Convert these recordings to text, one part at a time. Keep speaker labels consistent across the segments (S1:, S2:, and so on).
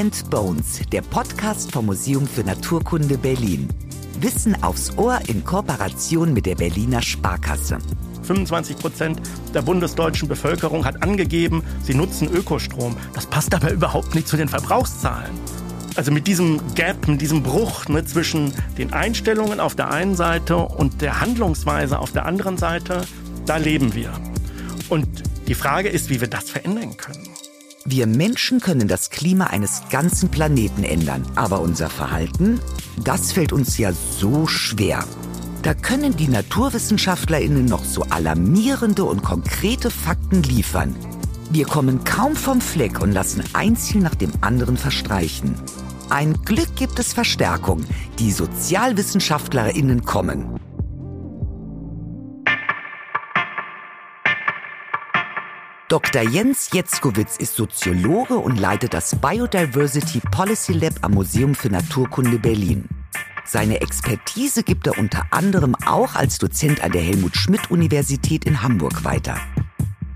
S1: and Bones, der Podcast vom Museum für Naturkunde Berlin. Wissen aufs Ohr in Kooperation mit der Berliner Sparkasse.
S2: 25 Prozent der bundesdeutschen Bevölkerung hat angegeben, sie nutzen Ökostrom. Das passt aber überhaupt nicht zu den Verbrauchszahlen. Also mit diesem Gap, mit diesem Bruch ne, zwischen den Einstellungen auf der einen Seite und der Handlungsweise auf der anderen Seite, da leben wir. Und die Frage ist, wie wir das verändern können.
S1: Wir Menschen können das Klima eines ganzen Planeten ändern, aber unser Verhalten, das fällt uns ja so schwer. Da können die Naturwissenschaftlerinnen noch so alarmierende und konkrete Fakten liefern. Wir kommen kaum vom Fleck und lassen ein Ziel nach dem anderen verstreichen. Ein Glück gibt es Verstärkung. Die Sozialwissenschaftlerinnen kommen. Dr. Jens Jetzkowitz ist Soziologe und leitet das Biodiversity Policy Lab am Museum für Naturkunde Berlin. Seine Expertise gibt er unter anderem auch als Dozent an der Helmut Schmidt Universität in Hamburg weiter.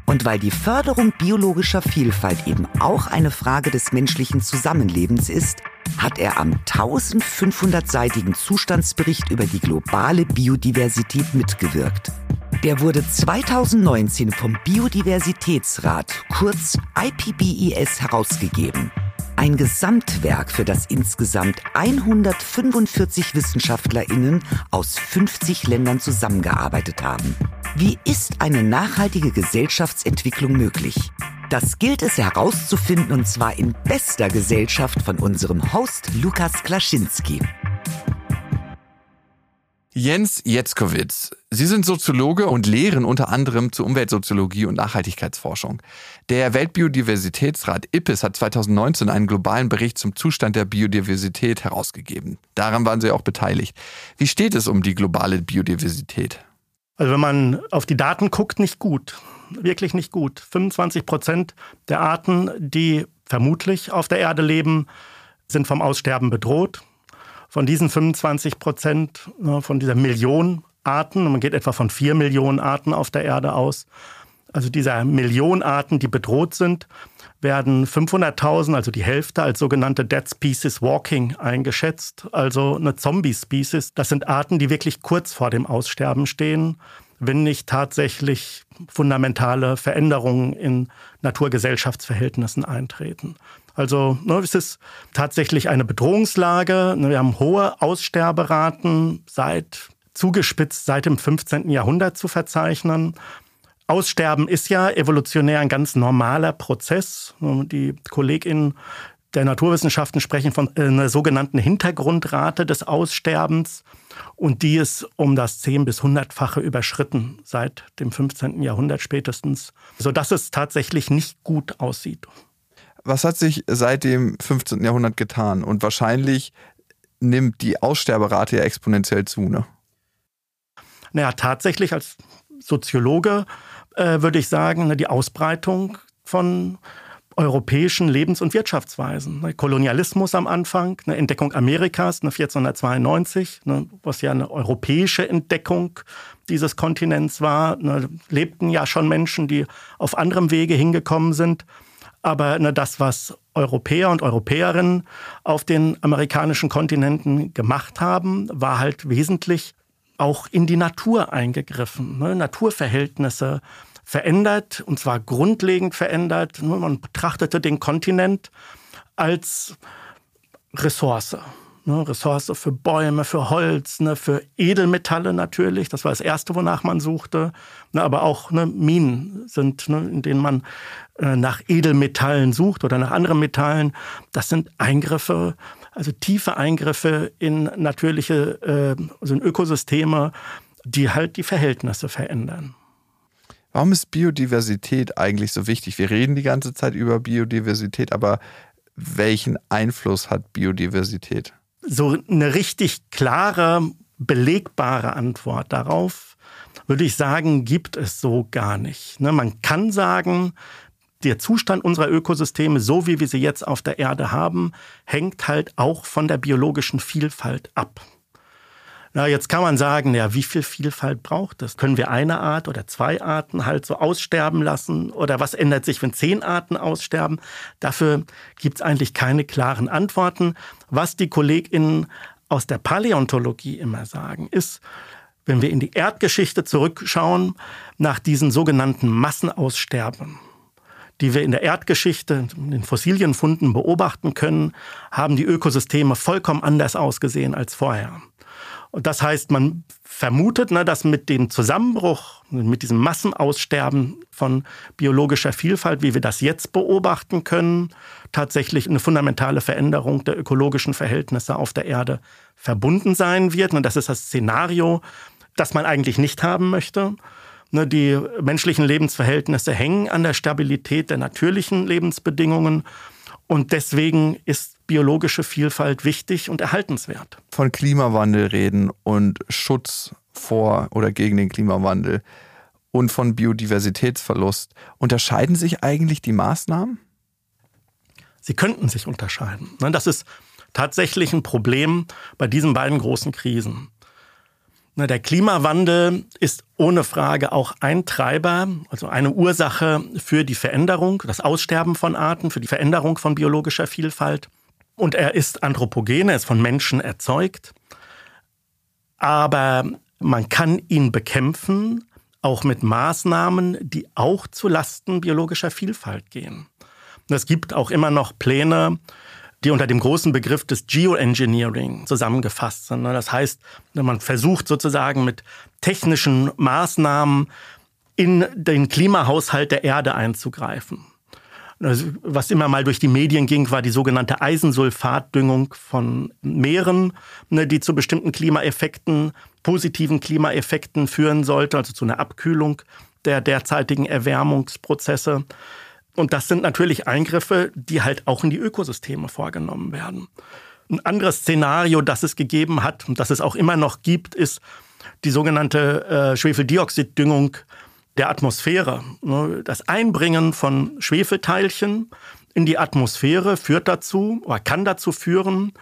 S1: Und weil die Förderung biologischer Vielfalt eben auch eine Frage des menschlichen Zusammenlebens ist, hat er am 1500-seitigen Zustandsbericht über die globale Biodiversität mitgewirkt. Der wurde 2019 vom Biodiversitätsrat, kurz IPBES, herausgegeben. Ein Gesamtwerk, für das insgesamt 145 Wissenschaftlerinnen aus 50 Ländern zusammengearbeitet haben. Wie ist eine nachhaltige Gesellschaftsentwicklung möglich? Das gilt es herauszufinden und zwar in bester Gesellschaft von unserem Host Lukas Klaschinski.
S3: Jens Jetzkowitz. Sie sind Soziologe und lehren unter anderem zur Umweltsoziologie und Nachhaltigkeitsforschung. Der Weltbiodiversitätsrat IPPES hat 2019 einen globalen Bericht zum Zustand der Biodiversität herausgegeben. Daran waren Sie auch beteiligt. Wie steht es um die globale Biodiversität?
S2: Also wenn man auf die Daten guckt, nicht gut. Wirklich nicht gut. 25 Prozent der Arten, die vermutlich auf der Erde leben, sind vom Aussterben bedroht. Von diesen 25 Prozent, ne, von dieser Million Arten, man geht etwa von vier Millionen Arten auf der Erde aus, also dieser Million Arten, die bedroht sind, werden 500.000, also die Hälfte, als sogenannte Dead Species Walking eingeschätzt, also eine Zombie-Species. Das sind Arten, die wirklich kurz vor dem Aussterben stehen, wenn nicht tatsächlich fundamentale Veränderungen in Naturgesellschaftsverhältnissen eintreten. Also ne, es ist tatsächlich eine Bedrohungslage. Wir haben hohe Aussterberaten seit zugespitzt seit dem 15. Jahrhundert zu verzeichnen. Aussterben ist ja evolutionär ein ganz normaler Prozess. Die KollegInnen der Naturwissenschaften sprechen von einer sogenannten Hintergrundrate des Aussterbens. Und die ist um das 10- bis 100-fache überschritten seit dem 15. Jahrhundert spätestens, sodass es tatsächlich nicht gut aussieht
S3: was hat sich seit dem 15. Jahrhundert getan? Und wahrscheinlich nimmt die Aussterberate ja exponentiell zu, ne?
S2: Naja, tatsächlich als Soziologe äh, würde ich sagen, ne, die Ausbreitung von europäischen Lebens- und Wirtschaftsweisen. Ne, Kolonialismus am Anfang, eine Entdeckung Amerikas ne, 1492, ne, was ja eine europäische Entdeckung dieses Kontinents war. Ne, lebten ja schon Menschen, die auf anderem Wege hingekommen sind. Aber ne, das, was Europäer und Europäerinnen auf den amerikanischen Kontinenten gemacht haben, war halt wesentlich auch in die Natur eingegriffen. Ne? Naturverhältnisse verändert, und zwar grundlegend verändert. Man betrachtete den Kontinent als Ressource. Ne, Ressource für Bäume, für Holz, ne, für Edelmetalle natürlich. Das war das Erste, wonach man suchte. Ne, aber auch ne, Minen sind, ne, in denen man äh, nach Edelmetallen sucht oder nach anderen Metallen. Das sind Eingriffe, also tiefe Eingriffe in natürliche, äh, also in Ökosysteme, die halt die Verhältnisse verändern.
S3: Warum ist Biodiversität eigentlich so wichtig? Wir reden die ganze Zeit über Biodiversität, aber welchen Einfluss hat Biodiversität?
S2: so eine richtig klare, belegbare Antwort darauf, würde ich sagen, gibt es so gar nicht. Ne, man kann sagen, der Zustand unserer Ökosysteme, so wie wir sie jetzt auf der Erde haben, hängt halt auch von der biologischen Vielfalt ab. Na, jetzt kann man sagen, ja, wie viel Vielfalt braucht es? Können wir eine Art oder zwei Arten halt so aussterben lassen? Oder was ändert sich, wenn zehn Arten aussterben? Dafür gibt es eigentlich keine klaren Antworten. Was die KollegInnen aus der Paläontologie immer sagen, ist, wenn wir in die Erdgeschichte zurückschauen, nach diesen sogenannten Massenaussterben, die wir in der Erdgeschichte, in den Fossilienfunden beobachten können, haben die Ökosysteme vollkommen anders ausgesehen als vorher. Und das heißt, man vermutet, ne, dass mit dem Zusammenbruch, mit diesem Massenaussterben von biologischer Vielfalt, wie wir das jetzt beobachten können, tatsächlich eine fundamentale Veränderung der ökologischen Verhältnisse auf der Erde verbunden sein wird. Und das ist das Szenario, das man eigentlich nicht haben möchte. Ne, die menschlichen Lebensverhältnisse hängen an der Stabilität der natürlichen Lebensbedingungen. Und deswegen ist biologische Vielfalt wichtig und erhaltenswert.
S3: Von Klimawandel reden und Schutz vor oder gegen den Klimawandel und von Biodiversitätsverlust. Unterscheiden sich eigentlich die Maßnahmen?
S2: Sie könnten sich unterscheiden. Ne, das ist tatsächlich ein Problem bei diesen beiden großen Krisen. Der Klimawandel ist ohne Frage auch ein Treiber, also eine Ursache für die Veränderung, das Aussterben von Arten, für die Veränderung von biologischer Vielfalt. Und er ist anthropogen, er ist von Menschen erzeugt. Aber man kann ihn bekämpfen, auch mit Maßnahmen, die auch zu Lasten biologischer Vielfalt gehen. es gibt auch immer noch Pläne, die unter dem großen Begriff des Geoengineering zusammengefasst sind. Das heißt, man versucht sozusagen mit technischen Maßnahmen in den Klimahaushalt der Erde einzugreifen. Also, was immer mal durch die Medien ging, war die sogenannte Eisensulfatdüngung von Meeren, ne, die zu bestimmten Klimaeffekten, positiven Klimaeffekten führen sollte, also zu einer Abkühlung der derzeitigen Erwärmungsprozesse. Und das sind natürlich Eingriffe, die halt auch in die Ökosysteme vorgenommen werden. Ein anderes Szenario, das es gegeben hat und das es auch immer noch gibt, ist die sogenannte äh, Schwefeldioxiddüngung der Atmosphäre. Ne, das Einbringen von Schwefelteilchen in die Atmosphäre führt dazu oder kann dazu führen,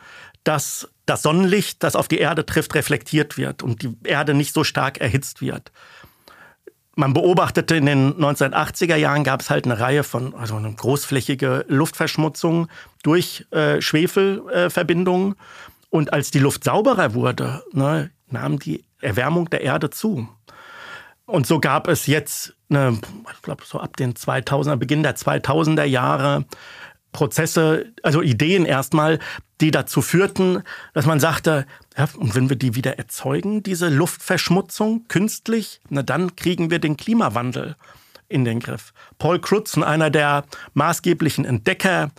S2: dass das Sonnenlicht, das auf die Erde trifft, reflektiert wird und die Erde nicht so stark erhitzt wird man beobachtete in den 1980er Jahren gab es halt eine Reihe von, also eine großflächige Luftverschmutzung durch äh, Schwefelverbindungen. Äh, und als die Luft sauberer wurde, ne, nahm die Erwärmung der Erde zu. Und so gab es jetzt, eine, ich glaube, so ab den 2000er, Beginn der 2000er Jahre Prozesse, also Ideen erstmal, die dazu führten, dass man sagte, ja, und wenn wir die wieder erzeugen, diese Luftverschmutzung künstlich, na dann kriegen wir den Klimawandel in den Griff. Paul Crutzen, einer der maßgeblichen Entdecker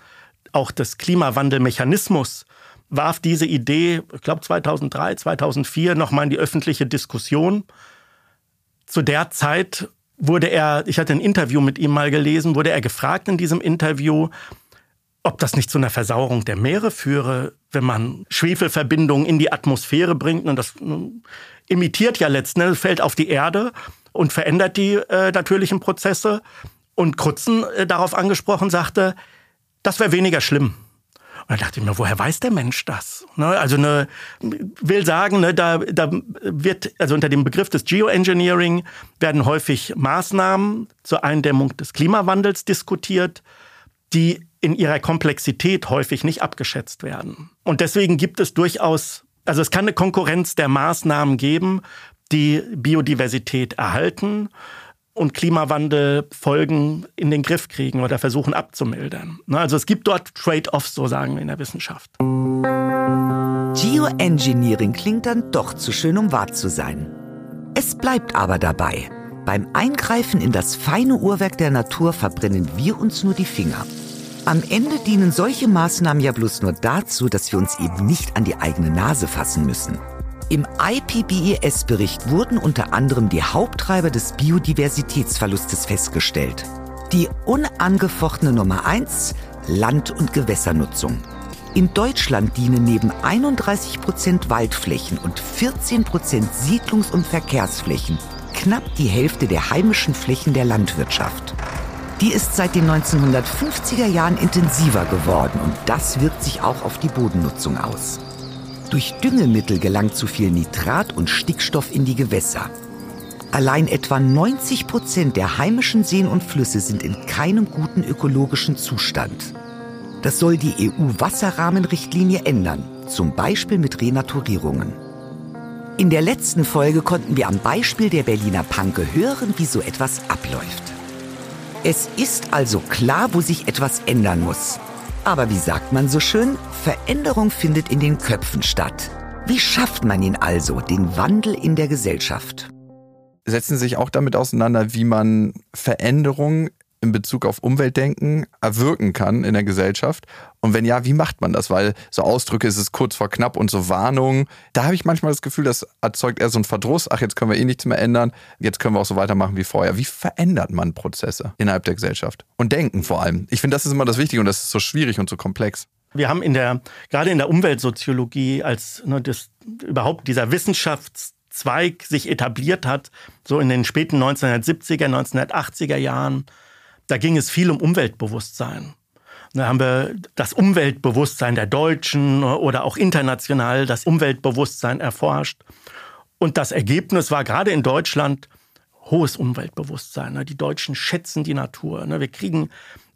S2: auch des Klimawandelmechanismus, warf diese Idee, ich glaube 2003, 2004 nochmal in die öffentliche Diskussion. Zu der Zeit wurde er, ich hatte ein Interview mit ihm mal gelesen, wurde er gefragt in diesem Interview, ob das nicht zu einer Versauerung der Meere führe, wenn man Schwefelverbindungen in die Atmosphäre bringt. Und das imitiert ja letztendlich, fällt auf die Erde und verändert die äh, natürlichen Prozesse. Und Krutzen, äh, darauf angesprochen, sagte, das wäre weniger schlimm. Und da dachte ich mir, woher weiß der Mensch das? Ne, also ne, will sagen, ne, da, da wird, also unter dem Begriff des Geoengineering werden häufig Maßnahmen zur Eindämmung des Klimawandels diskutiert, die in ihrer Komplexität häufig nicht abgeschätzt werden. Und deswegen gibt es durchaus, also es kann eine Konkurrenz der Maßnahmen geben, die Biodiversität erhalten und Klimawandelfolgen in den Griff kriegen oder versuchen abzumildern. Ne, also es gibt dort Trade-offs, so sagen wir in der Wissenschaft.
S1: Geoengineering klingt dann doch zu schön, um wahr zu sein. Es bleibt aber dabei. Beim Eingreifen in das feine Uhrwerk der Natur verbrennen wir uns nur die Finger. Am Ende dienen solche Maßnahmen ja bloß nur dazu, dass wir uns eben nicht an die eigene Nase fassen müssen. Im IPBES-Bericht wurden unter anderem die Haupttreiber des Biodiversitätsverlustes festgestellt. Die unangefochtene Nummer eins: Land- und Gewässernutzung. In Deutschland dienen neben 31 Prozent Waldflächen und 14 Prozent Siedlungs- und Verkehrsflächen knapp die Hälfte der heimischen Flächen der Landwirtschaft. Die ist seit den 1950er Jahren intensiver geworden und das wirkt sich auch auf die Bodennutzung aus. Durch Düngemittel gelangt zu viel Nitrat und Stickstoff in die Gewässer. Allein etwa 90 Prozent der heimischen Seen und Flüsse sind in keinem guten ökologischen Zustand. Das soll die EU-Wasserrahmenrichtlinie ändern, zum Beispiel mit Renaturierungen. In der letzten Folge konnten wir am Beispiel der Berliner Panke hören, wie so etwas abläuft. Es ist also klar, wo sich etwas ändern muss. Aber wie sagt man so schön, Veränderung findet in den Köpfen statt. Wie schafft man ihn also, den Wandel in der Gesellschaft?
S3: setzen sich auch damit auseinander, wie man Veränderungen in Bezug auf Umweltdenken erwirken kann in der Gesellschaft? Und wenn ja, wie macht man das? Weil so Ausdrücke ist es kurz vor knapp und so Warnungen. Da habe ich manchmal das Gefühl, das erzeugt eher so einen Verdruss. Ach, jetzt können wir eh nichts mehr ändern. Jetzt können wir auch so weitermachen wie vorher. Wie verändert man Prozesse innerhalb der Gesellschaft? Und Denken vor allem. Ich finde, das ist immer das Wichtige und das ist so schwierig und so komplex.
S2: Wir haben in der, gerade in der Umweltsoziologie als ne, das, überhaupt dieser Wissenschafts Zweig sich etabliert hat, so in den späten 1970er, 1980er Jahren. Da ging es viel um Umweltbewusstsein. Da haben wir das Umweltbewusstsein der Deutschen oder auch international das Umweltbewusstsein erforscht. Und das Ergebnis war gerade in Deutschland hohes Umweltbewusstsein. Die Deutschen schätzen die Natur. Wir kriegen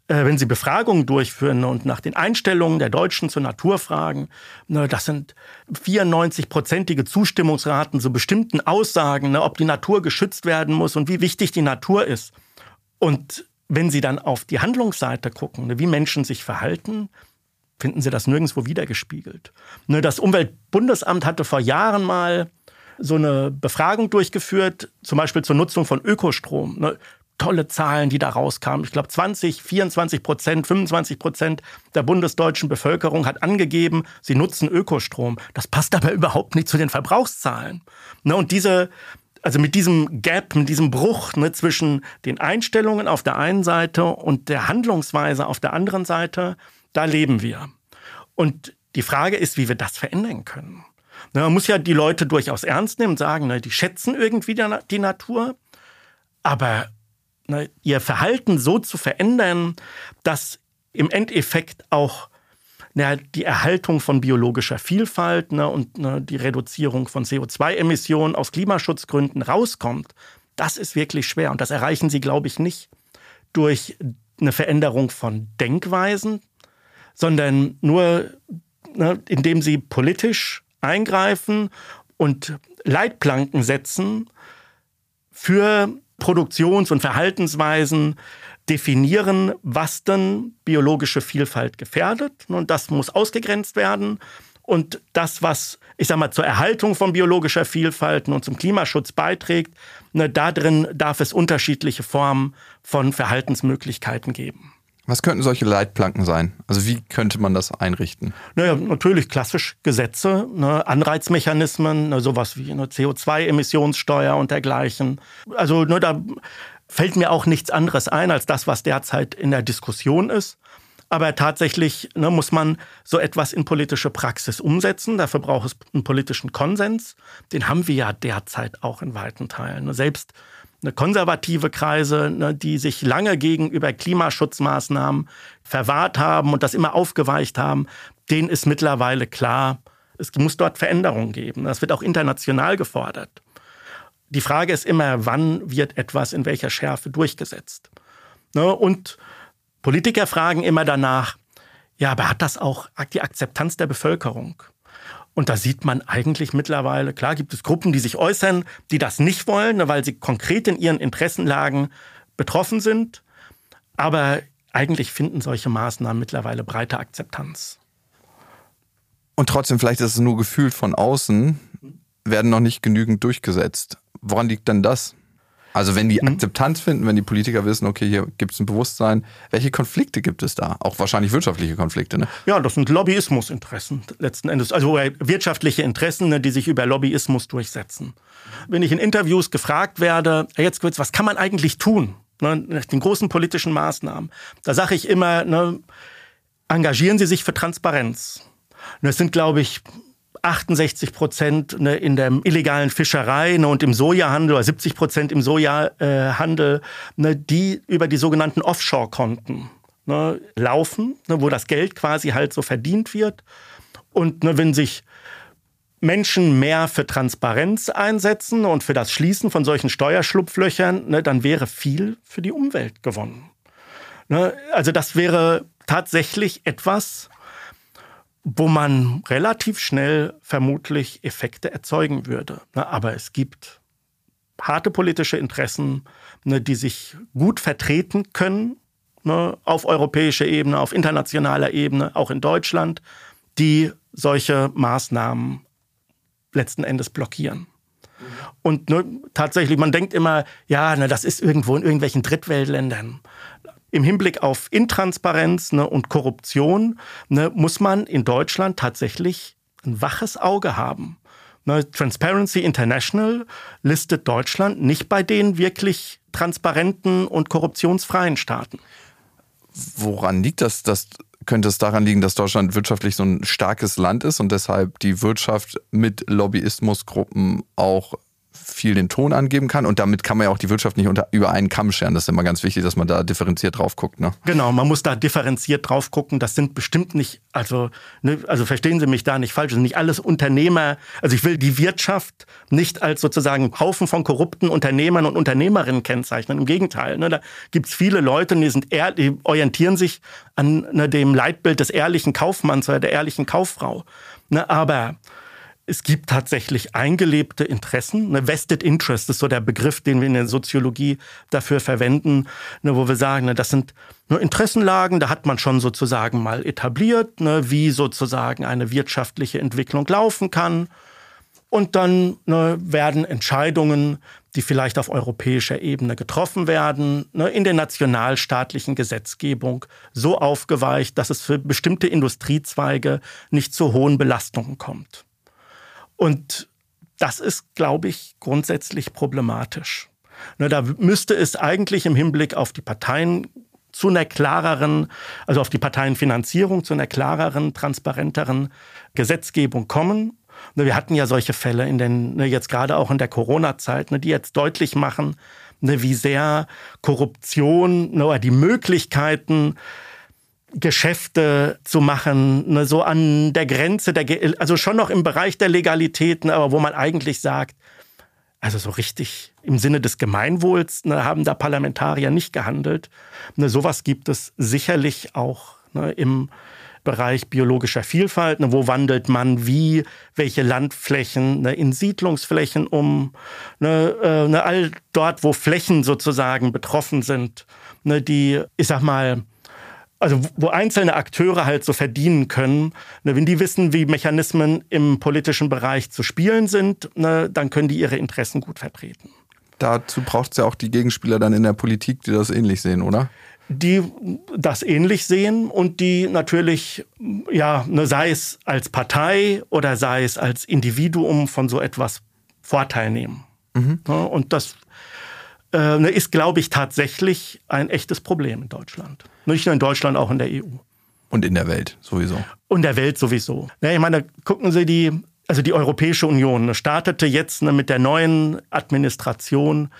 S2: äh, wenn Sie Befragungen durchführen und nach den Einstellungen der Deutschen zur Natur fragen, ne, das sind 94-prozentige Zustimmungsraten zu bestimmten Aussagen, ne, ob die Natur geschützt werden muss und wie wichtig die Natur ist. Und wenn Sie dann auf die Handlungsseite gucken, ne, wie Menschen sich verhalten, finden Sie das nirgendwo wiedergespiegelt. Das Umweltbundesamt hatte vor Jahren mal so eine Befragung durchgeführt, zum Beispiel zur Nutzung von Ökostrom tolle Zahlen, die da rauskamen. Ich glaube, 20, 24 Prozent, 25 Prozent der bundesdeutschen Bevölkerung hat angegeben, sie nutzen Ökostrom. Das passt aber überhaupt nicht zu den Verbrauchszahlen. Ne, und diese, also mit diesem Gap, mit diesem Bruch ne, zwischen den Einstellungen auf der einen Seite und der Handlungsweise auf der anderen Seite, da leben wir. Und die Frage ist, wie wir das verändern können. Ne, man muss ja die Leute durchaus ernst nehmen und sagen, ne, die schätzen irgendwie die Natur, aber ne, ihr Verhalten so zu verändern, dass im Endeffekt auch na, die Erhaltung von biologischer Vielfalt ne, und ne, die Reduzierung von CO2-Emissionen aus Klimaschutzgründen rauskommt, das ist wirklich schwer. Und das erreichen sie, glaube ich, nicht durch eine Veränderung von Denkweisen, sondern nur ne, indem sie politisch eingreifen und Leitplanken setzen für Produktions- und Verhaltensweisen definieren, was denn biologische Vielfalt gefährdet. Und das muss ausgegrenzt werden. Und das, was, ich sag mal, zur Erhaltung von biologischer Vielfalt und zum Klimaschutz beiträgt, ne, da drin darf es unterschiedliche Formen von Verhaltensmöglichkeiten geben.
S3: Was könnten solche Leitplanken sein? Also wie könnte man das einrichten?
S2: Naja, natürlich klassisch Gesetze, ne, Anreizmechanismen, ne, sowas wie eine CO2-Emissionssteuer und dergleichen. Also ne, da fällt mir auch nichts anderes ein als das, was derzeit in der Diskussion ist. Aber tatsächlich ne, muss man so etwas in politische Praxis umsetzen. Dafür braucht es einen politischen Konsens. Den haben wir ja derzeit auch in weiten Teilen. Ne, selbst eine konservative Kreise, ne, die sich lange gegenüber Klimaschutzmaßnahmen verwahrt haben und das immer aufgeweicht haben, denen ist mittlerweile klar, es muss dort Veränderungen geben. Das wird auch international gefordert. Die Frage ist immer, wann wird etwas in welcher Schärfe durchgesetzt? Ne, und Politiker fragen immer danach, ja, aber hat das auch die Akzeptanz der Bevölkerung? Und da sieht man eigentlich mittlerweile, klar gibt es Gruppen, die sich äußern, die das nicht wollen, ne, weil sie konkret in ihren Interessenlagen betroffen sind. Aber eigentlich finden solche Maßnahmen mittlerweile breite Akzeptanz.
S3: Und trotzdem, vielleicht ist es nur gefühlt von außen, werden noch nicht genügend durchgesetzt. Woran liegt denn das? Also wenn die mhm. Akzeptanz finden, wenn die Politiker wissen, okay, hier gibt es ein Bewusstsein, welche Konflikte gibt es da? Auch wahrscheinlich wirtschaftliche Konflikte, ne?
S2: Ja, das sind Lobbyismusinteressen letzten Endes, also wirtschaftliche Interessen, ne, die sich über Lobbyismus durchsetzen. Wenn ich in Interviews gefragt werde, jetzt was kann man eigentlich tun? Ne, nach den großen politischen Maßnahmen. Da sage ich immer, ne, engagieren Sie sich für Transparenz. Und das sind, glaube ich, 68 Prozent ne, in der illegalen Fischerei ne, und im Sojahandel oder 70 Prozent im Sojahandel, ne, die über die sogenannten Offshore-Konten ne, laufen, ne, wo das Geld quasi halt so verdient wird. Und ne, wenn sich Menschen mehr für Transparenz einsetzen und für das Schließen von solchen Steuerschlupflöchern, dann wäre viel für die Umwelt gewonnen. Ne, also das wäre tatsächlich etwas, wo man relativ schnell vermutlich Effekte erzeugen würde. Ne, aber es gibt harte politische Interessen, ne, die sich gut vertreten können ne, auf europäischer Ebene, auf internationaler Ebene, auch in Deutschland, die solche Maßnahmen letzten Endes blockieren. Und ne, tatsächlich, man denkt immer, ja, ne, das ist irgendwo in irgendwelchen Drittweltländern. Im Hinblick auf Intransparenz ne, und Korruption ne, muss man in Deutschland tatsächlich ein waches Auge haben. Ne, Transparency International listet Deutschland nicht bei den wirklich transparenten und korruptionsfreien Staaten.
S3: Woran liegt das, dass könnte es daran liegen, dass Deutschland wirtschaftlich so ein starkes Land ist und deshalb die Wirtschaft mit Lobbyismusgruppen auch viel den Ton angeben kann. Und damit kann man ja auch die Wirtschaft nicht unter, über einen Kamm scheren. Das ist immer ganz wichtig, dass man da differenziert drauf guckt. Ne?
S2: Genau, man muss da differenziert drauf gucken. Das sind bestimmt nicht, also, ne, also verstehen Sie mich da nicht falsch, das sind nicht alles Unternehmer. Also ich will die Wirtschaft nicht als sozusagen Haufen von korrupten Unternehmern und Unternehmerinnen kennzeichnen. Im Gegenteil, ne, da gibt es viele Leute, die, sind ehr, die orientieren sich an ne, dem Leitbild des ehrlichen Kaufmanns oder der ehrlichen Kauffrau. Ne, aber es gibt tatsächlich eingelebte Interessen. Eine Vested Interest ist so der Begriff, den wir in der Soziologie dafür verwenden, ne, wo wir sagen, ne, das sind nur Interessenlagen, da hat man schon sozusagen mal etabliert, ne, wie sozusagen eine wirtschaftliche Entwicklung laufen kann. Und dann werden Entscheidungen, die vielleicht auf europäischer Ebene getroffen werden, in der nationalstaatlichen Gesetzgebung so aufgeweicht, dass es für bestimmte Industriezweige nicht zu hohen Belastungen kommt. Und das ist, glaube ich, grundsätzlich problematisch. Ne, da müsste es eigentlich im Hinblick auf die Parteien zu einer klareren, also auf die Parteienfinanzierung, zu einer klareren, transparenteren Gesetzgebung kommen. Ne, wir hatten ja solche Fälle in den, ne, jetzt gerade auch in der Corona-Zeit, die jetzt deutlich machen, wie sehr Korruption oder die Möglichkeiten Geschäfte zu machen, ne, so an der Grenze, der, also schon noch im Bereich der Legalitäten, aber wo man eigentlich sagt, also so richtig im Sinne des Gemeinwohls ne, haben da Parlamentarier nicht gehandelt. Ne, sowas gibt es sicherlich auch ne, im Bereich biologischer Vielfalt. Ne, wo wandelt man wie, welche Landflächen ne, in Siedlungsflächen um? Ne, äh, ne, all dort, wo Flächen sozusagen betroffen sind, ne, die, ich sag mal, also wo einzelne Akteure halt so verdienen können, ne, wenn die wissen, wie Mechanismen im politischen Bereich zu spielen sind, ne, dann können die ihre Interessen gut vertreten.
S3: Dazu braucht es ja auch die Gegenspieler dann in der Politik, die das ähnlich sehen, oder?
S2: Die das ähnlich sehen und die natürlich, ja, ne, sei es als Partei oder sei es als Individuum von so etwas Vorteil nehmen. Mhm. Und das äh, ne, ist, glaube ich, tatsächlich ein echtes Problem in Deutschland. Nicht nur in Deutschland, auch in der EU.
S3: Und in der Welt sowieso.
S2: Und der Welt sowieso. Ja, ich meine, gucken Sie die, also die Europäische Union ne, startete jetzt ne, mit der neuen Administration,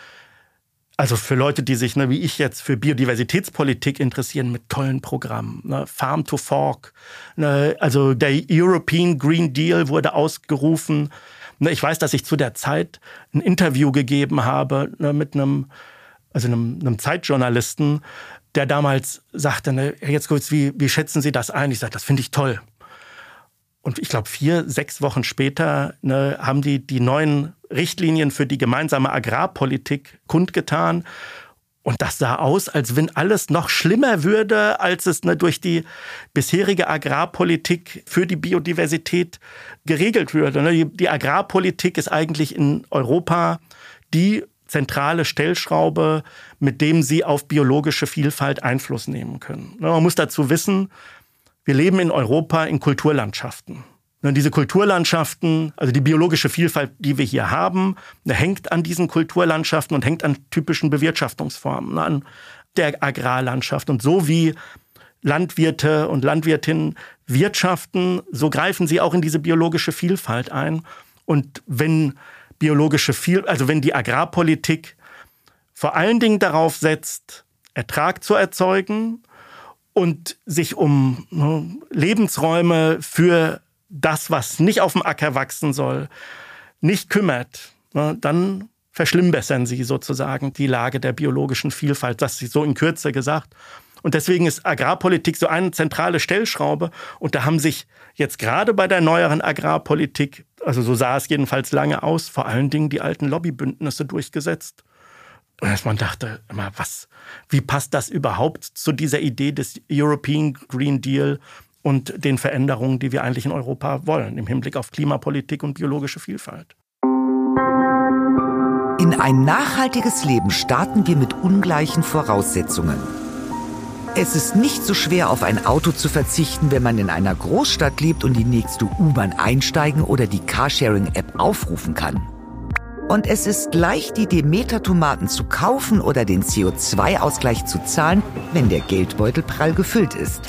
S2: also für Leute, die sich, ne, wie ich jetzt, für Biodiversitätspolitik interessieren, mit tollen Programmen. Ne, Farm to Fork, ne, also der European Green Deal wurde ausgerufen. Ne, ich weiß, dass ich zu der Zeit ein Interview gegeben habe ne, mit einem, also einem, einem Zeitjournalisten, der damals sagte, ne, jetzt kurz, wie, wie schätzen Sie das ein? Ich sagte, das finde ich toll. Und ich glaube, vier, sechs Wochen später ne, haben die die neuen Richtlinien für die gemeinsame Agrarpolitik kundgetan. Und das sah aus, als wenn alles noch schlimmer würde, als es ne, durch die bisherige Agrarpolitik für die Biodiversität geregelt würde. Ne. Die Agrarpolitik ist eigentlich in Europa die zentrale Stellschraube, mit dem sie auf biologische Vielfalt Einfluss nehmen können. Ne, man muss dazu wissen, wir leben in Europa in Kulturlandschaften. Und diese Kulturlandschaften, also die biologische Vielfalt, die wir hier haben, hängt an diesen Kulturlandschaften und hängt an typischen Bewirtschaftungsformen, an der Agrarlandschaft. Und so wie Landwirte und Landwirtinnen wirtschaften, so greifen sie auch in diese biologische Vielfalt ein. Und wenn biologische Viel, also wenn die Agrarpolitik vor allen Dingen darauf setzt, Ertrag zu erzeugen und sich um ne, Lebensräume für das, was nicht auf dem Acker wachsen soll, nicht kümmert, ne, dann verschlimmbessern sie sozusagen die Lage der biologischen Vielfalt. Das ist so in Kürze gesagt. Und deswegen ist Agrarpolitik so eine zentrale Stellschraube. Und da haben sich jetzt gerade bei der neueren Agrarpolitik, also so sah es jedenfalls lange aus, vor allen Dingen die alten Lobbybündnisse durchgesetzt. Und dass man dachte, immer, was, wie passt das überhaupt zu dieser Idee des European Green Deal und den Veränderungen, die wir eigentlich in Europa wollen, im Hinblick auf Klimapolitik und biologische Vielfalt?
S1: In ein nachhaltiges Leben starten wir mit ungleichen Voraussetzungen. Es ist nicht so schwer, auf ein Auto zu verzichten, wenn man in einer Großstadt lebt und die nächste U-Bahn einsteigen oder die Carsharing-App aufrufen kann. Und es ist leicht, die Demeter-Tomaten zu kaufen oder den CO2-Ausgleich zu zahlen, wenn der Geldbeutel prall gefüllt ist.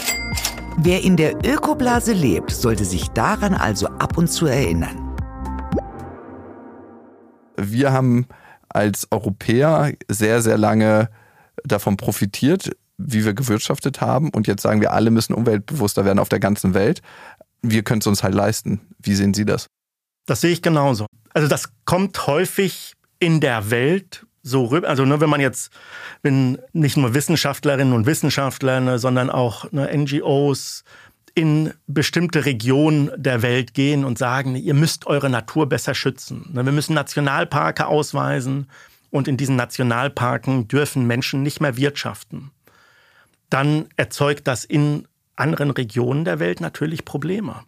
S1: Wer in der Ökoblase lebt, sollte sich daran also ab und zu erinnern.
S3: Wir haben als Europäer sehr, sehr lange davon profitiert, wie wir gewirtschaftet haben. Und jetzt sagen wir, alle müssen umweltbewusster werden auf der ganzen Welt. Wir können es uns halt leisten. Wie sehen Sie das?
S2: Das sehe ich genauso. Also das kommt häufig in der Welt so rüber. Also ne, wenn man jetzt, wenn nicht nur Wissenschaftlerinnen und Wissenschaftler, ne, sondern auch ne, NGOs in bestimmte Regionen der Welt gehen und sagen, ihr müsst eure Natur besser schützen. Ne, wir müssen Nationalparke ausweisen und in diesen Nationalparken dürfen Menschen nicht mehr wirtschaften dann erzeugt das in anderen Regionen der Welt natürlich Probleme.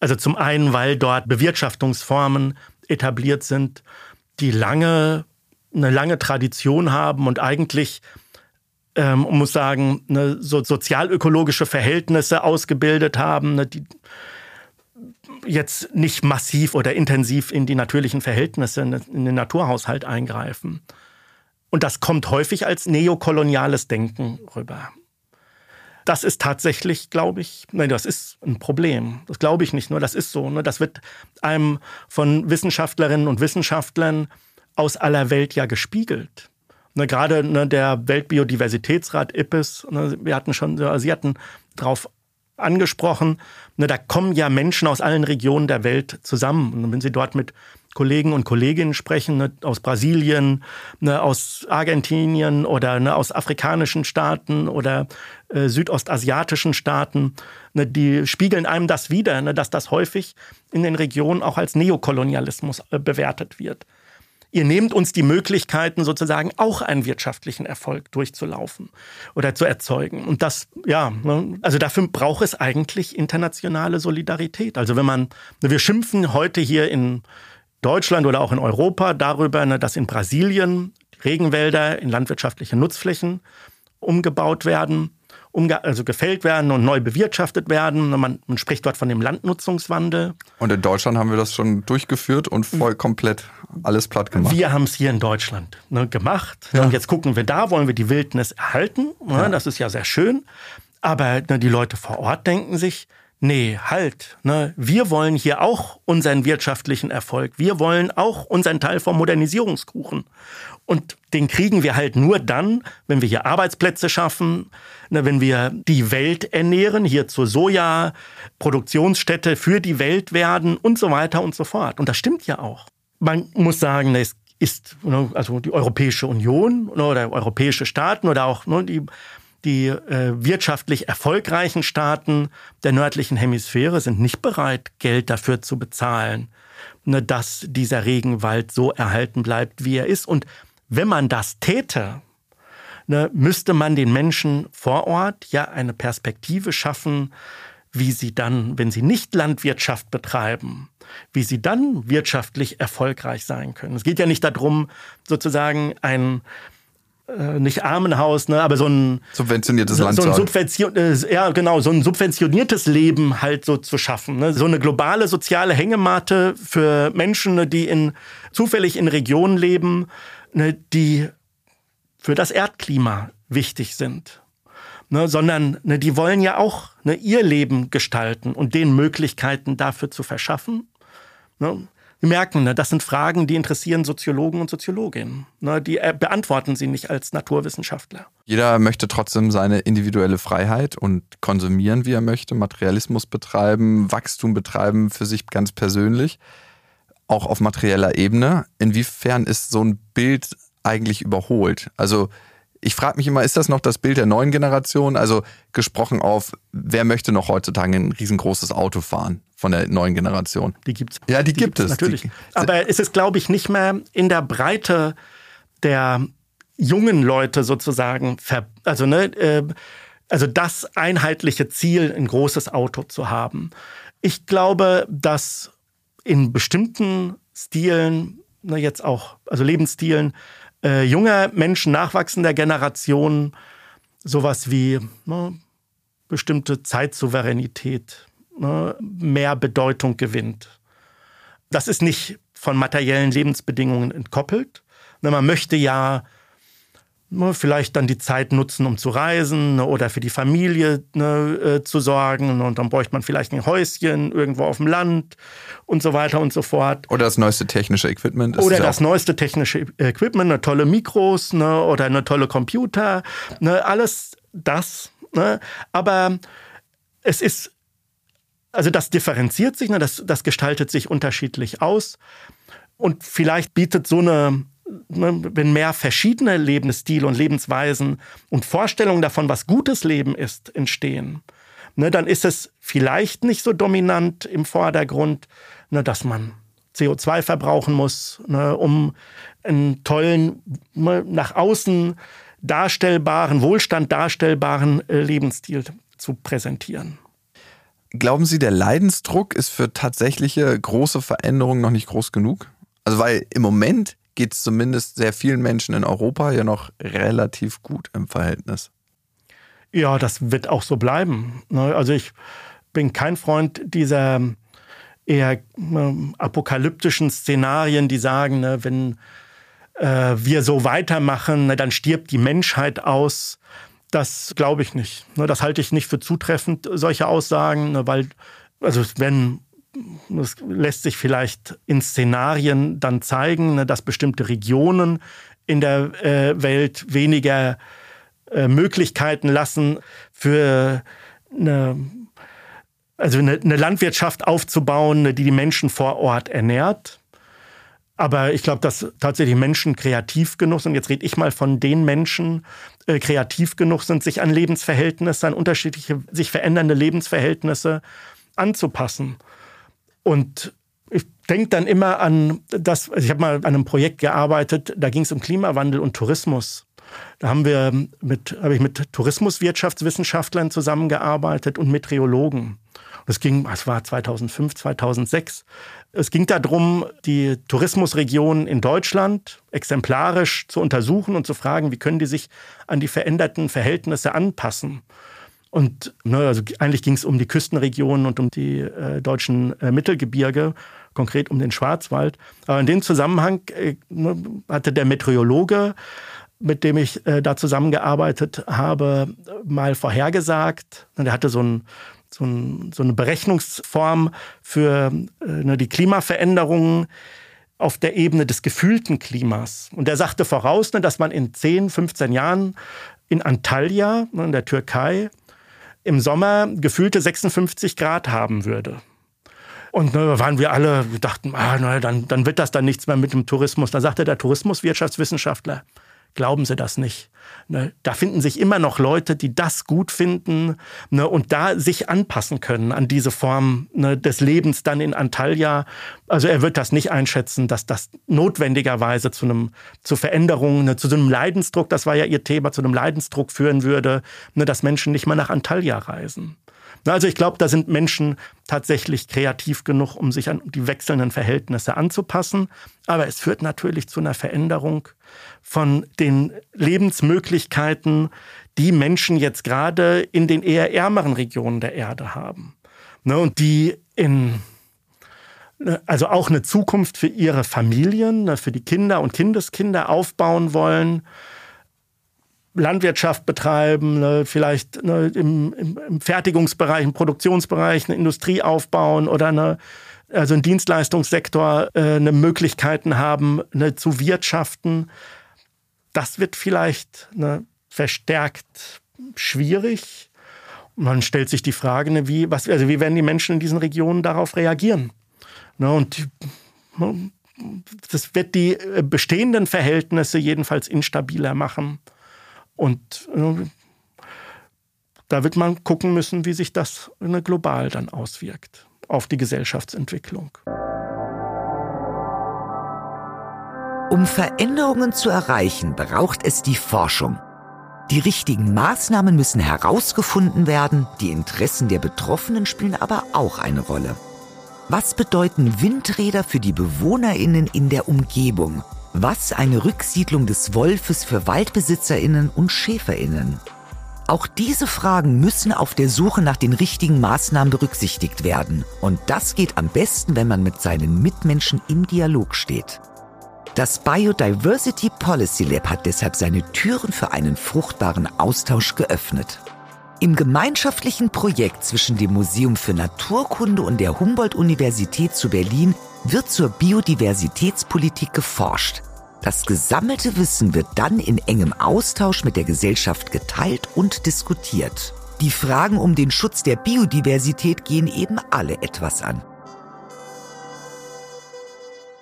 S2: Also zum einen, weil dort Bewirtschaftungsformen etabliert sind, die lange, eine lange Tradition haben und eigentlich, ähm, man muss sagen, eine so sozialökologische Verhältnisse ausgebildet haben, ne, die jetzt nicht massiv oder intensiv in die natürlichen Verhältnisse, in den Naturhaushalt eingreifen. Und das kommt häufig als neokoloniales Denken rüber. Das ist tatsächlich, glaube ich, nein, das ist ein Problem. Das glaube ich nicht nur, das ist so. Ne? Das wird einem von Wissenschaftlerinnen und Wissenschaftlern aus aller Welt ja gespiegelt. Ne, gerade ne, der Weltbiodiversitätsrat IPPES, ne, wir hatten schon, Sie hatten darauf angesprochen, ne, da kommen ja Menschen aus allen Regionen der Welt zusammen. Und wenn Sie dort mit Kollegen und Kolleginnen sprechen, ne, aus Brasilien, ne, aus Argentinien oder ne, aus afrikanischen Staaten oder äh, südostasiatischen Staaten. Ne, die spiegeln einem das wieder, ne, dass das häufig in den Regionen auch als Neokolonialismus äh, bewertet wird. Ihr nehmt uns die Möglichkeiten, sozusagen auch einen wirtschaftlichen Erfolg durchzulaufen oder zu erzeugen. Und das, ja, ne, also dafür braucht es eigentlich internationale Solidarität. Also wenn man, wir schimpfen heute hier in Deutschland oder auch in Europa darüber, ne, dass in Brasilien Regenwälder in landwirtschaftliche Nutzflächen umgebaut werden, also gefällt werden und neu bewirtschaftet werden. Man, man, spricht dort von dem Landnutzungswandel.
S3: Und in Deutschland haben wir das schon durchgeführt und voll komplett alles platt gemacht.
S2: Wir haben es hier in Deutschland ne, gemacht. Ja. Und jetzt gucken wir da, wollen wir die Wildnis erhalten. Ne, ja. Das ist ja sehr schön. Aber ne, die Leute vor Ort denken sich, nee, halt, ne, wir wollen hier auch unseren wirtschaftlichen Erfolg. Wir wollen auch unseren Teil vom Modernisierungskuchen. Und den kriegen wir halt nur dann, wenn wir hier Arbeitsplätze schaffen, ne, wenn wir die Welt ernähren, hier zur Soja-Produktionsstätte für die Welt werden und so weiter und so fort. Und das stimmt ja auch. Man muss sagen, ne, es ist ne, also die Europäische Union oder europäische Staaten oder auch ne, die die äh, wirtschaftlich erfolgreichen Staaten der nördlichen Hemisphäre sind nicht bereit, Geld dafür zu bezahlen, ne, dass dieser Regenwald so erhalten bleibt, wie er ist. Und wenn man das täte, ne, müsste man den Menschen vor Ort ja eine Perspektive schaffen, wie sie dann, wenn sie nicht Landwirtschaft betreiben, wie sie dann wirtschaftlich erfolgreich sein können. Es geht ja nicht darum, sozusagen ein äh, nicht Armenhaus, ne, aber so ein
S3: subventioniertes Land.
S2: So ein Subvention, äh, ja, genau, so ein subventioniertes Leben halt so zu schaffen. Ne? So eine globale soziale Hängematte für Menschen, ne, die in, zufällig in Regionen leben, ne, die für das Erdklima wichtig sind. Ne, sondern ne, die wollen ja auch ne, ihr Leben gestalten und den Möglichkeiten dafür zu verschaffen. Ne? wir merken, ne, das sind Fragen, die interessieren Soziologen und Soziologinnen. Ne, die äh, beantworten sie nicht als Naturwissenschaftler.
S3: Jeder möchte trotzdem seine individuelle Freiheit und konsumieren, wie er möchte, Materialismus betreiben, Wachstum betreiben für sich ganz persönlich, auch auf materieller Ebene. Inwiefern ist so ein Bild eigentlich überholt? Also ich frage mich immer, ist das noch das Bild der neuen Generation? Also gesprochen auf, wer möchte noch heutzutage ein riesengroßes Auto fahren von der neuen Generation?
S2: Die gibt's.
S3: Ja, die, die gibt es.
S2: Natürlich.
S3: Die,
S2: Aber es ist, glaube ich, nicht mehr in der Breite der jungen Leute sozusagen, also ne, äh, also das einheitliche Ziel, ein großes Auto zu haben. Ich glaube, dass in bestimmten Stilen, ne, jetzt auch, also Lebensstilen, äh, junger Menschen, nachwachsender Generationen sowas wie ne, bestimmte Zeitsouveränität, ne, mehr Bedeutung gewinnt. Das ist nicht von materiellen Lebensbedingungen entkoppelt. Ne, man möchte ja vielleicht dann die Zeit nutzen, um zu reisen ne, oder für die Familie ne, äh, zu sorgen. Und dann bräuchte man vielleicht ein Häuschen irgendwo auf dem Land und so weiter und so fort.
S3: Oder das neueste technische Equipment.
S2: oder das neueste technische Equipment, eine tolle Mikros ne, oder eine tolle Computer. Ne, alles das. Ne. Aber es ist, also das differenziert sich, ne, das, das gestaltet sich unterschiedlich aus. Und vielleicht bietet so eine Ne, wenn mehr verschiedene Lebensstile und Lebensweisen und Vorstellungen davon, was gutes Leben ist, entstehen, ne, dann ist es vielleicht nicht so dominant im Vordergrund, ne, dass man CO2 verbrauchen muss, um einen tollen, nach außen darstellbaren, Wohlstand darstellbaren äh, Lebensstil zu präsentieren.
S3: Glauben Sie, der Leidensdruck ist für tatsächliche große Veränderungen noch nicht groß genug? Also weil im Moment geht es zumindest sehr vielen Menschen in Europa ja noch relativ gut im Verhältnis.
S2: Ja, das wird auch so bleiben. Ne? Also ich bin kein Freund dieser eher ähm, apokalyptischen Szenarien, die sagen, ne, wenn äh, wir so weitermachen, ne, dann stirbt die Menschheit aus. Das glaube ich nicht. Das halte ich nicht für zutreffend, solche Aussagen, weil, also wenn das lässt sich vielleicht in Szenarien dann zeigen, ne, dass bestimmte Regionen in der äh, Welt weniger äh, Möglichkeiten lassen für eine, also eine, Landwirtschaft aufzubauen, ne, die die Menschen vor Ort ernährt. Aber ich glaube, dass tatsächlich Menschen kreativ genug sind. Jetzt rede ich mal von den Menschen, äh, kreativ genug sind, sich an Lebensverhältnisse, an unterschiedliche, sich verändernde Lebensverhältnisse anzupassen. Und ich denke dann immer an das, also ich habe mal an einem Projekt gearbeitet, da ging es um Klimawandel und Tourismus. Da haben wir mit, habe ich mit Tourismuswirtschaftswissenschaftlern zusammengearbeitet und Meteorologen. Es ging, es war 2005, 2006. Es ging darum, die Tourismusregionen in Deutschland exemplarisch zu untersuchen und zu fragen, wie können die sich an die veränderten Verhältnisse anpassen. Und ne, also eigentlich ging es um die Küstenregionen und um die äh, deutschen äh, Mittelgebirge, konkret um den Schwarzwald. Aber in dem Zusammenhang äh, ne, hatte der Meteorologe, mit dem ich äh, da zusammengearbeitet habe, mal vorhergesagt, ne, der hatte so, ein, so, ein, so eine Berechnungsform für äh, ne, die Klimaveränderungen auf der Ebene des gefühlten Klimas. Und er sagte voraus, ne, dass man in 10, 15 Jahren in Antalya, ne, in der Türkei, im Sommer gefühlte 56 Grad haben würde. Und ne, waren wir alle, wir dachten, ah, na, dann, dann wird das dann nichts mehr mit dem Tourismus. Da sagte der Tourismuswirtschaftswissenschaftler, glauben Sie das nicht. Ne, da finden sich immer noch Leute, die das gut finden ne, und da sich anpassen können an diese Form ne, des Lebens dann in Antalya. Also er wird das nicht einschätzen, dass das notwendigerweise zu einem zu Veränderungen, ne, zu so einem Leidensdruck, das war ja ihr Thema, zu einem Leidensdruck führen würde, ne, dass Menschen nicht mal nach Antalya reisen. Also ich glaube, da sind Menschen tatsächlich kreativ genug, um sich an die wechselnden Verhältnisse anzupassen. Aber es führt natürlich zu einer Veränderung von den Lebensmöglichkeiten, die Menschen jetzt gerade in den eher ärmeren Regionen der Erde haben. Ne, und die in ne, also auch eine Zukunft für ihre Familien, ne, für die Kinder und Kindeskinder aufbauen wollen Landwirtschaft betreiben, ne, vielleicht ne, im, im, Fertigungsbereich, im Produktionsbereich eine Industrie aufbauen oder eine, also im Dienstleistungssektor äh, eine Möglichkeiten haben, eine, zu wirtschaften. Das wird vielleicht eine, verstärkt schwierig. Man stellt sich die Frage, ne, wie, was, also wie werden die Menschen in diesen Regionen darauf reagieren? Ne, und ne, das wird die äh, bestehenden Verhältnisse jedenfalls instabiler machen. Und äh, da wird man gucken müssen, wie sich das global dann auswirkt auf die Gesellschaftsentwicklung.
S1: Um Veränderungen zu erreichen, braucht es die Forschung. Die richtigen Maßnahmen müssen herausgefunden werden, die Interessen der Betroffenen spielen aber auch eine Rolle. Was bedeuten Windräder für die Bewohnerinnen in der Umgebung? Was eine Rücksiedlung des Wolfes für Waldbesitzerinnen und Schäferinnen? Auch diese Fragen müssen auf der Suche nach den richtigen Maßnahmen berücksichtigt werden. Und das geht am besten, wenn man mit seinen Mitmenschen im Dialog steht. Das Biodiversity Policy Lab hat deshalb seine Türen für einen fruchtbaren Austausch geöffnet. Im gemeinschaftlichen Projekt zwischen dem Museum für Naturkunde und der Humboldt-Universität zu Berlin wird zur Biodiversitätspolitik geforscht. Das gesammelte Wissen wird dann in engem Austausch mit der Gesellschaft geteilt und diskutiert. Die Fragen um den Schutz der Biodiversität gehen eben alle etwas an.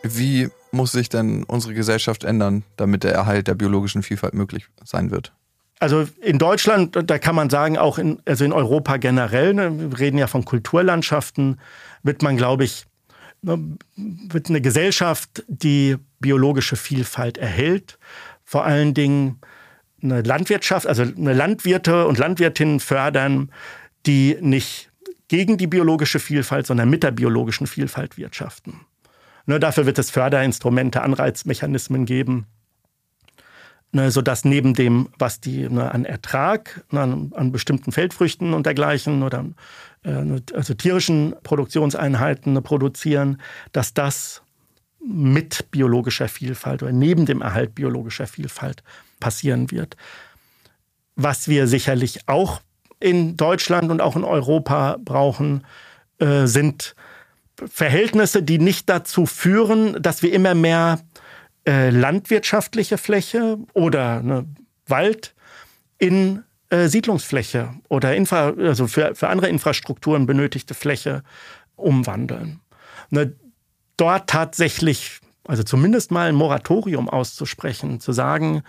S3: Wie muss sich denn unsere Gesellschaft ändern, damit der Erhalt der biologischen Vielfalt möglich sein wird?
S2: Also in Deutschland, da kann man sagen, auch in, also in Europa generell, ne, wir reden ja von Kulturlandschaften, wird man, glaube ich, wird eine Gesellschaft, die biologische Vielfalt erhält, vor allen Dingen eine Landwirtschaft, also eine Landwirte und Landwirtinnen fördern, die nicht gegen die biologische Vielfalt, sondern mit der biologischen Vielfalt wirtschaften. Ne, dafür wird es Förderinstrumente, Anreizmechanismen geben, ne, sodass neben dem, was die ne, an Ertrag ne, an, an, bestimmten Feldfrüchten und dergleichen oder äh, also tierischen Produktionseinheiten ne, produzieren, dass das mit biologischer Vielfalt oder neben dem Erhalt biologischer Vielfalt passieren wird. Was wir sicherlich auch in Deutschland und auch in Europa brauchen, äh, sind Verhältnisse, die nicht dazu führen, dass wir immer mehr äh, landwirtschaftliche Fläche oder ne, Wald in äh, Siedlungsfläche oder Infra also für, für andere Infrastrukturen benötigte Fläche umwandeln. Ne, dort tatsächlich, also zumindest mal ein Moratorium auszusprechen, zu sagen,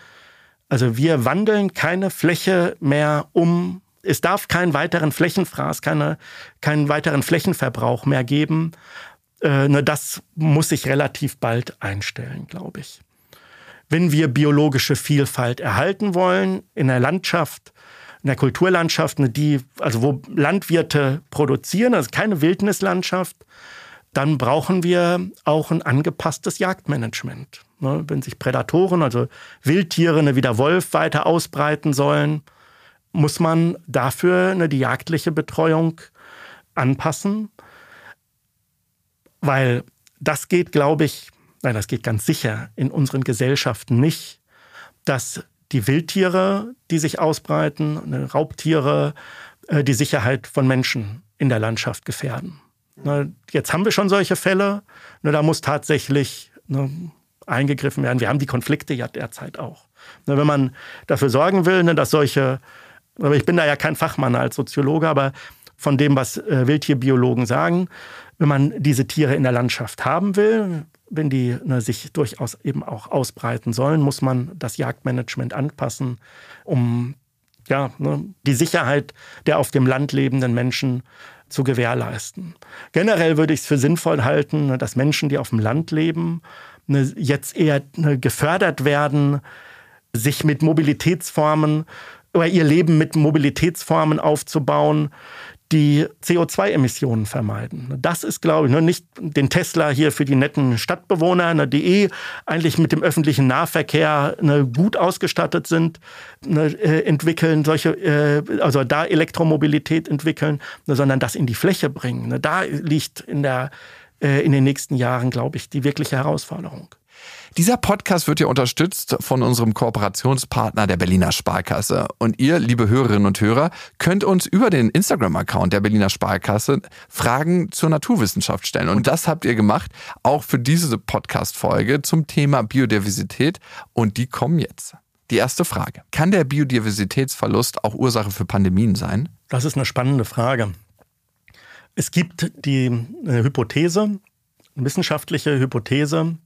S2: also wir wandeln keine Fläche mehr um es darf keinen weiteren Flächenfraß, keine, keinen weiteren Flächenverbrauch mehr geben. Äh, ne, das muss sich relativ bald einstellen, glaube ich. Wenn wir biologische Vielfalt erhalten wollen in der Landschaft, in der Kulturlandschaft, ne, die, also wo Landwirte produzieren, also keine Wildnislandschaft, dann brauchen wir auch ein angepasstes Jagdmanagement. Ne, wenn sich Prädatoren, also Wildtiere ne, wie der Wolf weiter ausbreiten sollen, muss man dafür eine, die jagdliche Betreuung anpassen, weil das geht, glaube ich, nein, das geht ganz sicher in unseren Gesellschaften nicht, dass die Wildtiere, die sich ausbreiten, ne, Raubtiere, äh, die Sicherheit von Menschen in der Landschaft gefährden. Ne, jetzt haben wir schon solche Fälle, ne, da muss tatsächlich eingegriffen werden. Wir haben die Konflikte ja derzeit auch. Wenn man dafür sorgen will, dass solche aber ich bin da ja kein Fachmann als Soziologe, aber von dem, was äh, Wildtierbiologen sagen, wenn man diese Tiere in der Landschaft haben will, wenn die ne, sich durchaus eben auch ausbreiten sollen, muss man das Jagdmanagement anpassen, um ja, ne, die Sicherheit der auf dem Land lebenden Menschen zu gewährleisten. Generell würde ich es für sinnvoll halten, ne, dass Menschen, die auf dem Land leben, ne, jetzt eher ne, gefördert werden, sich mit Mobilitätsformen oder ihr Leben mit Mobilitätsformen aufzubauen, die CO2-Emissionen vermeiden. Das ist, glaube ich, ne, nicht den Tesla hier für die netten Stadtbewohner, ne, die eh eigentlich mit dem öffentlichen Nahverkehr ne, gut ausgestattet sind, äh, entwickeln, solche, äh, also da Elektromobilität entwickeln, sondern das in die Fläche bringen. Da liegt in, der, äh, in den nächsten Jahren, glaube ich, die wirkliche Herausforderung.
S3: Dieser Podcast wird ja unterstützt von unserem Kooperationspartner der Berliner Sparkasse. Und ihr, liebe Hörerinnen und Hörer, könnt uns über den Instagram-Account der Berliner Sparkasse Fragen zur Naturwissenschaft stellen. Und das habt ihr gemacht, auch für diese Podcast-Folge zum Thema Biodiversität. Und die kommen jetzt. Die erste Frage. Kann der Biodiversitätsverlust auch Ursache für Pandemien sein?
S2: Das ist eine spannende Frage. Es gibt die äh, Hypothese, wissenschaftliche Hypothese,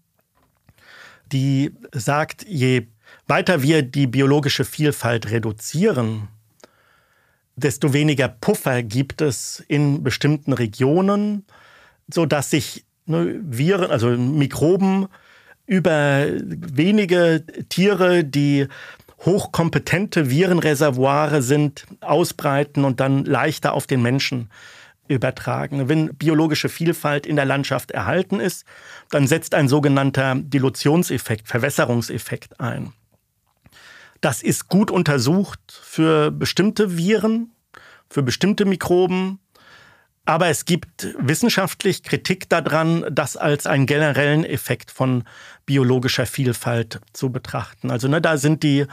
S2: die sagt, je weiter wir die biologische Vielfalt reduzieren, desto weniger Puffer gibt es in bestimmten Regionen, sodass sich ne, Viren, also Mikroben, über wenige Tiere, die hochkompetente Virenreservoire sind, ausbreiten und dann leichter auf den Menschen übertragen. Wenn biologische Vielfalt in der Landschaft erhalten ist, dann setzt ein sogenannter Dilutionseffekt, Verwässerungseffekt ein. Das ist gut untersucht für bestimmte Viren, für bestimmte Mikroben, aber es gibt wissenschaftlich Kritik daran, das als einen generellen Effekt von biologischer Vielfalt zu betrachten. Also ne, da sind die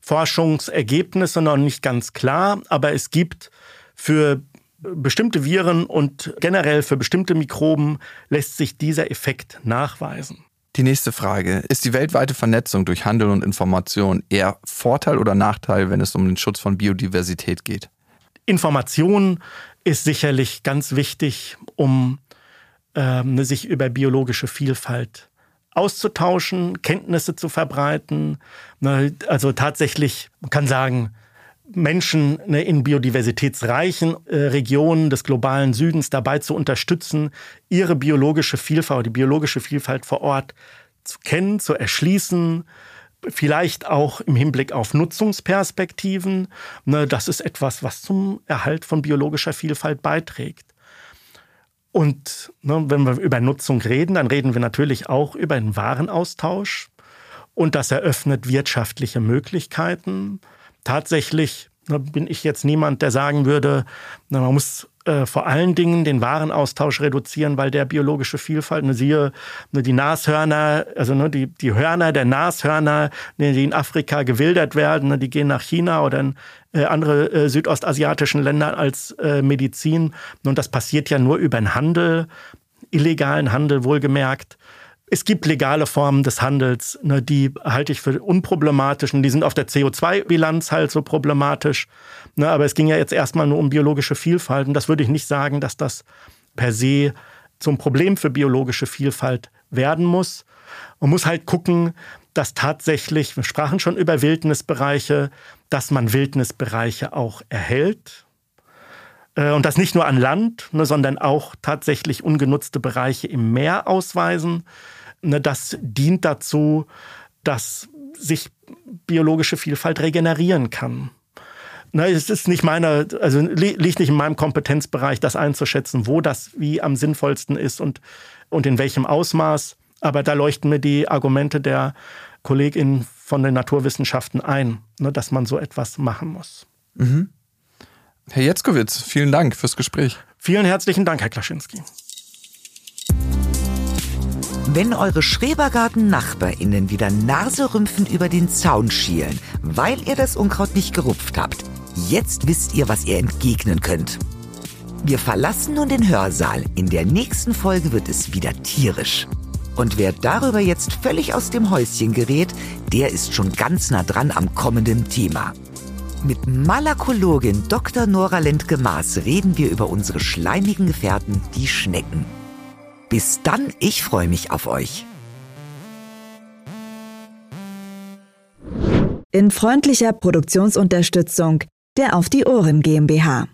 S2: Forschungsergebnisse noch nicht ganz klar, aber es gibt für bestimmte Viren und generell für bestimmte Mikroben lässt sich dieser Effekt nachweisen.
S3: Die nächste Frage. Ist die weltweite Vernetzung durch Handel und Information eher Vorteil oder Nachteil, wenn es um den Schutz von Biodiversität geht?
S2: Information ist sicherlich ganz wichtig, um ähm, sich über biologische Vielfalt auszutauschen, Kenntnisse zu verbreiten. Ne, also tatsächlich, man kann sagen, Menschen ne, in biodiversitätsreichen äh, Regionen des globalen Südens dabei zu unterstützen, ihre biologische Vielfalt, die biologische Vielfalt vor Ort zu kennen, zu erschließen, vielleicht auch im Hinblick auf Nutzungsperspektiven. Ne, das ist etwas, was zum Erhalt von biologischer Vielfalt beiträgt. Und wenn wir über Nutzung reden, dann reden wir natürlich auch über den Warenaustausch. Und das eröffnet wirtschaftliche Möglichkeiten tatsächlich bin ich jetzt niemand, der sagen würde, man muss äh, vor allen Dingen den Warenaustausch reduzieren, weil der biologische Vielfalt, ne, siehe ne, die Nashörner, also ne, die, die Hörner der Nashörner, ne, die in Afrika gewildert werden, ne, die gehen nach China oder in äh, andere äh, südostasiatischen Länder als äh, Medizin. Und das passiert ja nur über den Handel, illegalen Handel wohlgemerkt. Es gibt legale Formen des Handels, ne, die halte ich für unproblematisch und die sind auf der CO2-Bilanz halt so problematisch. Ne, aber es ging ja jetzt erstmal nur um biologische Vielfalt und das würde ich nicht sagen, dass das per se zum Problem für biologische Vielfalt werden muss. Man muss halt gucken, dass tatsächlich, wir sprachen schon über Wildnisbereiche, dass man Wildnisbereiche auch erhält. Äh, und das nicht nur an Land, ne, sondern auch tatsächlich ungenutzte Bereiche im Meer ausweisen. Ne, das dient dazu, dass sich biologische Vielfalt regenerieren kann. Ne, es ist nicht meine, also liegt nicht in meinem Kompetenzbereich, das einzuschätzen, wo das wie am sinnvollsten ist und, und in welchem Ausmaß. Aber da leuchten mir die Argumente der Kollegin von den Naturwissenschaften ein, ne, dass man so etwas machen muss. Mhm.
S3: Herr Jetzkowitz, vielen Dank fürs Gespräch.
S2: Vielen herzlichen Dank, Herr Klaschinski.
S1: Wenn eure Schrebergarten-NachbarInnen wieder naserümpfend über den Zaun schielen, weil ihr das Unkraut nicht gerupft habt, jetzt wisst ihr, was ihr entgegnen könnt. Wir verlassen nun den Hörsaal. In der nächsten Folge wird es wieder tierisch. Und wer darüber jetzt völlig aus dem Häuschen gerät, der ist schon ganz nah dran am kommenden Thema. Mit Malakologin Dr. Nora Lendke-Maas reden wir über unsere schleimigen Gefährten, die Schnecken. Bis dann, ich freue mich auf euch.
S4: In freundlicher Produktionsunterstützung der Auf die Ohren GmbH.